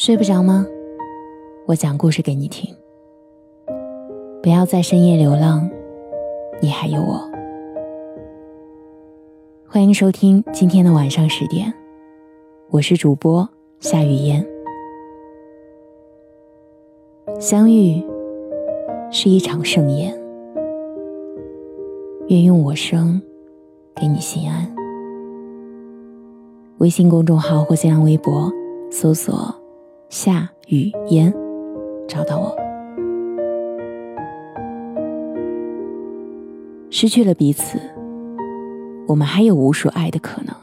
睡不着吗？我讲故事给你听。不要在深夜流浪，你还有我。欢迎收听今天的晚上十点，我是主播夏雨嫣。相遇是一场盛宴，愿用我生给你心安。微信公众号或新浪微博搜索。夏雨嫣，找到我。失去了彼此，我们还有无数爱的可能。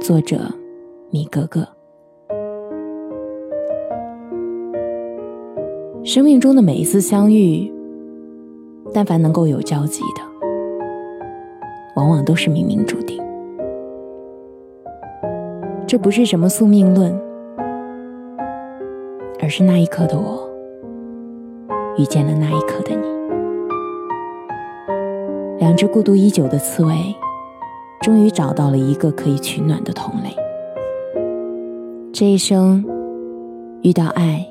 作者：米格格。生命中的每一次相遇，但凡能够有交集的，往往都是冥冥注定。这不是什么宿命论。而是那一刻的我，遇见了那一刻的你。两只孤独已久的刺猬，终于找到了一个可以取暖的同类。这一生，遇到爱，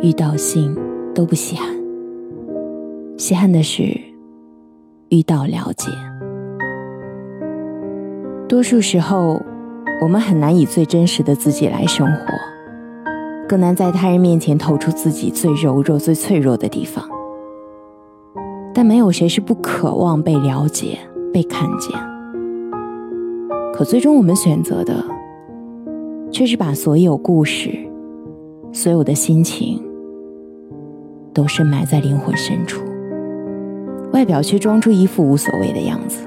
遇到性都不稀罕，稀罕的是遇到了解。多数时候，我们很难以最真实的自己来生活。更难在他人面前透出自己最柔弱、最脆弱的地方。但没有谁是不渴望被了解、被看见。可最终我们选择的，却是把所有故事、所有的心情，都深埋在灵魂深处，外表却装出一副无所谓的样子，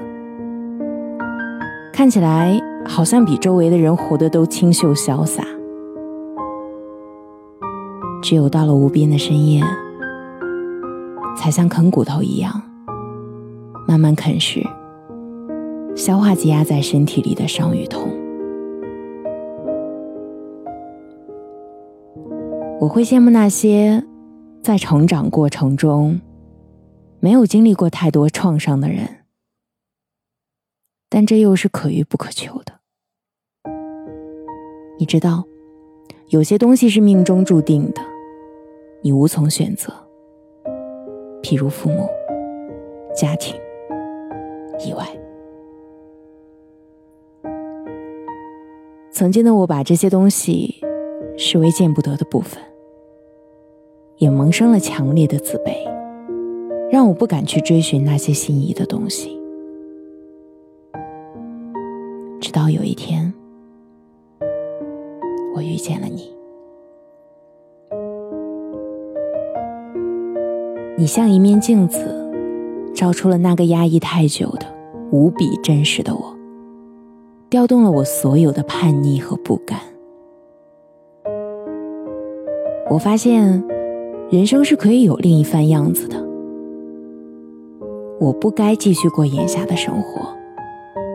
看起来好像比周围的人活得都清秀潇洒。只有到了无边的深夜，才像啃骨头一样，慢慢啃食，消化积压在身体里的伤与痛。我会羡慕那些在成长过程中没有经历过太多创伤的人，但这又是可遇不可求的。你知道，有些东西是命中注定的。你无从选择，譬如父母、家庭、意外。曾经的我把这些东西视为见不得的部分，也萌生了强烈的自卑，让我不敢去追寻那些心仪的东西。直到有一天，我遇见了你。你像一面镜子，照出了那个压抑太久的、无比真实的我，调动了我所有的叛逆和不甘。我发现，人生是可以有另一番样子的。我不该继续过眼下的生活，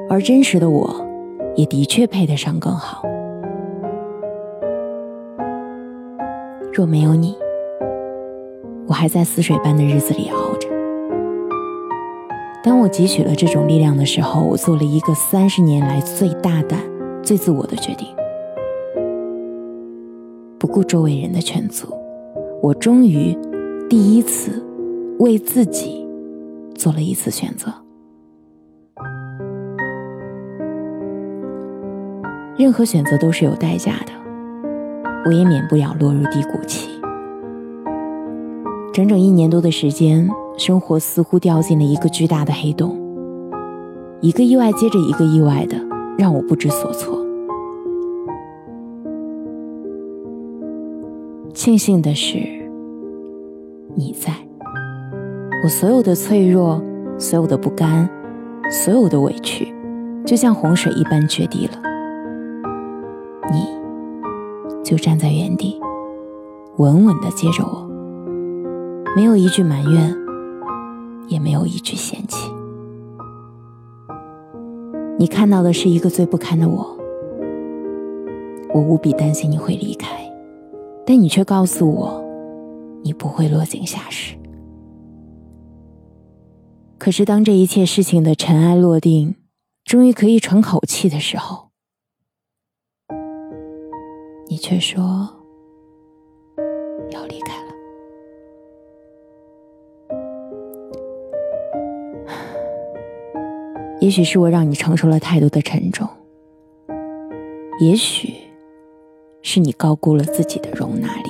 而真实的我，也的确配得上更好。若没有你。我还在死水般的日子里熬着。当我汲取了这种力量的时候，我做了一个三十年来最大胆、最自我的决定，不顾周围人的劝阻，我终于第一次为自己做了一次选择。任何选择都是有代价的，我也免不了落入低谷期。整整一年多的时间，生活似乎掉进了一个巨大的黑洞，一个意外接着一个意外的，让我不知所措。庆幸的是，你在，我所有的脆弱，所有的不甘，所有的委屈，就像洪水一般决堤了。你，就站在原地，稳稳的接着我。没有一句埋怨，也没有一句嫌弃。你看到的是一个最不堪的我，我无比担心你会离开，但你却告诉我，你不会落井下石。可是当这一切事情的尘埃落定，终于可以喘口气的时候，你却说要离开也许是我让你承受了太多的沉重，也许是你高估了自己的容纳力。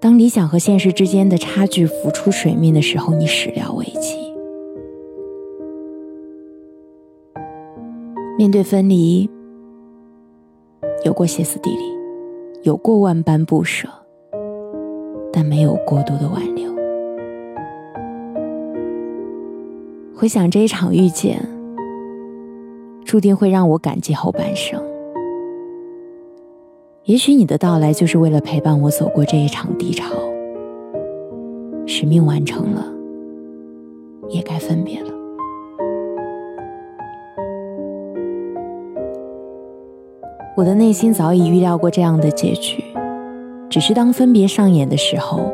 当理想和现实之间的差距浮出水面的时候，你始料未及。面对分离，有过歇斯底里，有过万般不舍，但没有过多的挽留。回想这一场遇见，注定会让我感激后半生。也许你的到来就是为了陪伴我走过这一场低潮，使命完成了，也该分别了。我的内心早已预料过这样的结局，只是当分别上演的时候，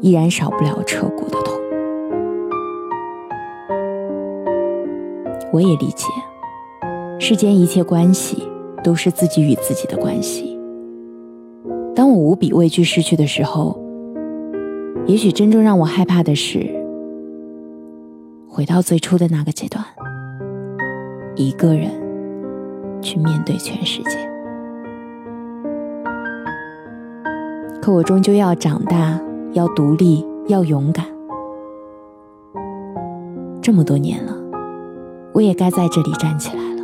依然少不了彻骨的痛。我也理解，世间一切关系都是自己与自己的关系。当我无比畏惧失去的时候，也许真正让我害怕的是，回到最初的那个阶段，一个人去面对全世界。可我终究要长大，要独立，要勇敢。这么多年了。我也该在这里站起来了。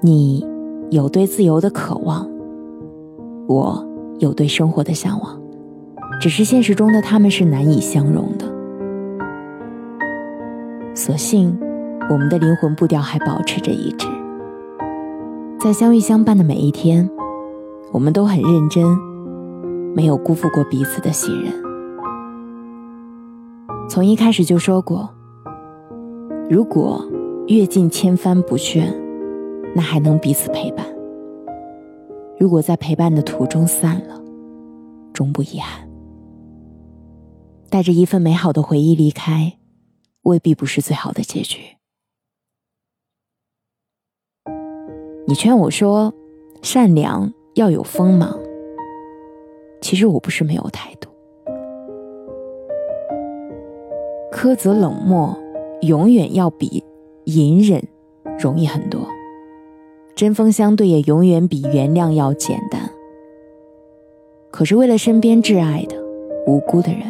你有对自由的渴望，我有对生活的向往，只是现实中的他们是难以相容的。所幸，我们的灵魂步调还保持着一致。在相遇相伴的每一天，我们都很认真，没有辜负过彼此的信任。从一开始就说过。如果阅尽千帆不倦，那还能彼此陪伴；如果在陪伴的途中散了，终不遗憾。带着一份美好的回忆离开，未必不是最好的结局。你劝我说，善良要有锋芒。其实我不是没有态度，苛责冷漠。永远要比隐忍容易很多，针锋相对也永远比原谅要简单。可是为了身边挚爱的无辜的人，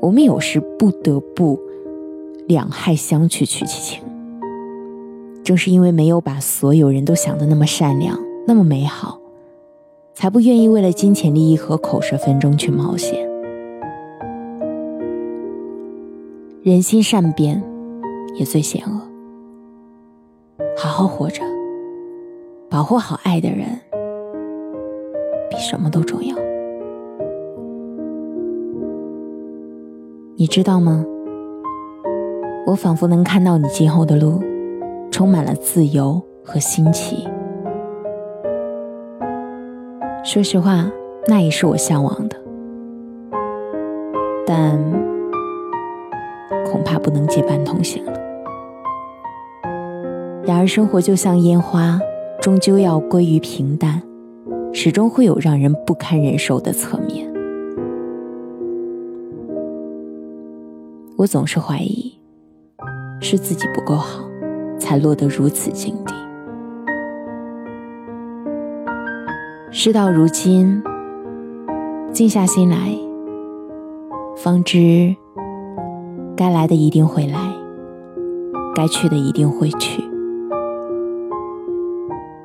我们有时不得不两害相取取其轻。正是因为没有把所有人都想的那么善良、那么美好，才不愿意为了金钱利益和口舌纷争去冒险。人心善变，也最险恶。好好活着，保护好爱的人，比什么都重要。你知道吗？我仿佛能看到你今后的路，充满了自由和新奇。说实话，那也是我向往的，但。恐怕不能结伴同行了。然而，生活就像烟花，终究要归于平淡，始终会有让人不堪忍受的侧面。我总是怀疑，是自己不够好，才落得如此境地。事到如今，静下心来，方知。该来的一定会来，该去的一定会去。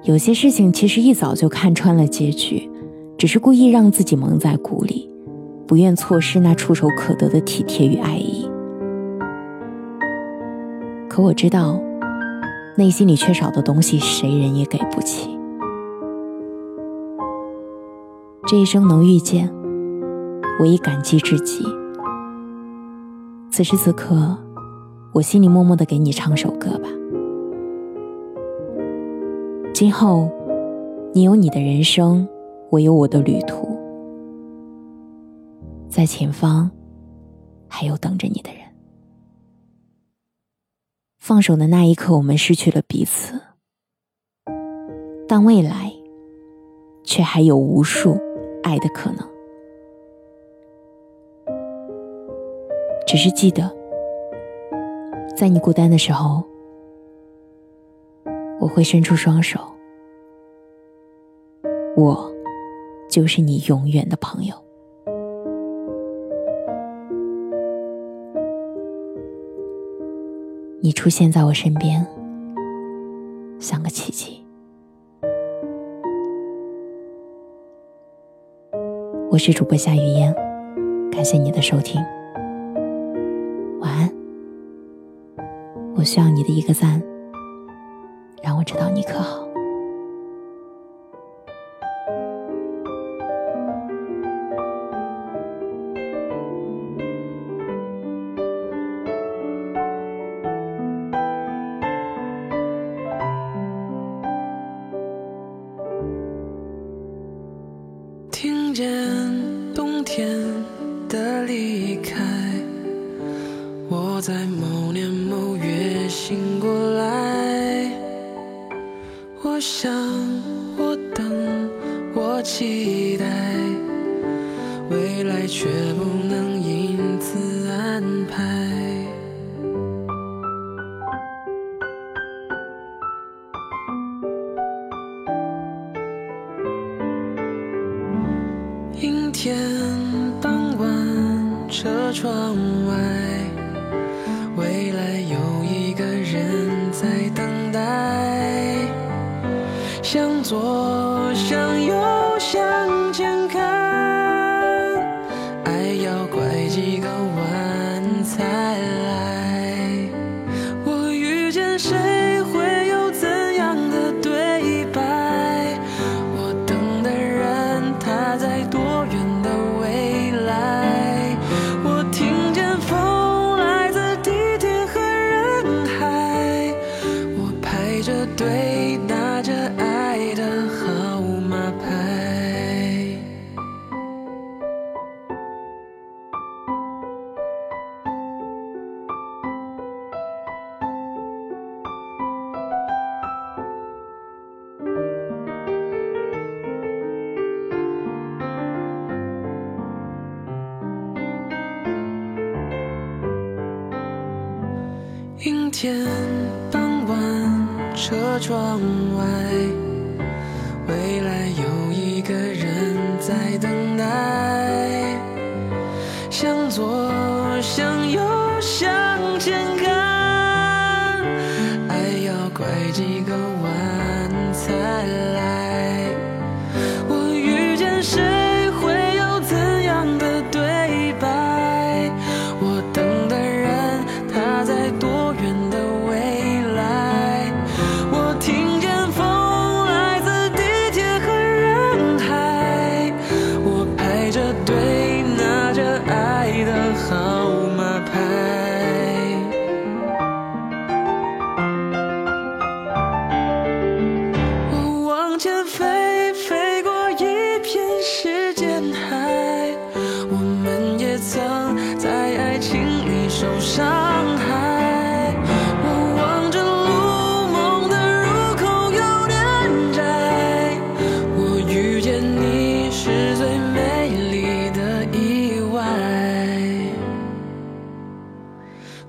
有些事情其实一早就看穿了结局，只是故意让自己蒙在鼓里，不愿错失那触手可得的体贴与爱意。可我知道，内心里缺少的东西，谁人也给不起。这一生能遇见，我已感激至极。此时此刻，我心里默默的给你唱首歌吧。今后，你有你的人生，我有我的旅途，在前方，还有等着你的人。放手的那一刻，我们失去了彼此，但未来却还有无数爱的可能。只是记得，在你孤单的时候，我会伸出双手，我就是你永远的朋友。你出现在我身边，像个奇迹。我是主播夏雨嫣，感谢你的收听，需要你的一个赞，让我知道你可好。我想，我等，我期待，未来却不能因此安排。阴天傍晚，车窗外，向左，向右，天傍晚，车窗外，未来有一个人在等待。向左，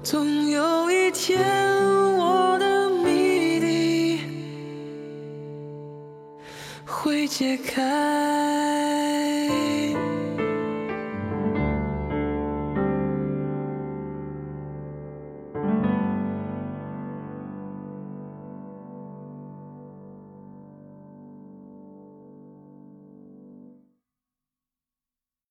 总有一天，我的谜底会解开。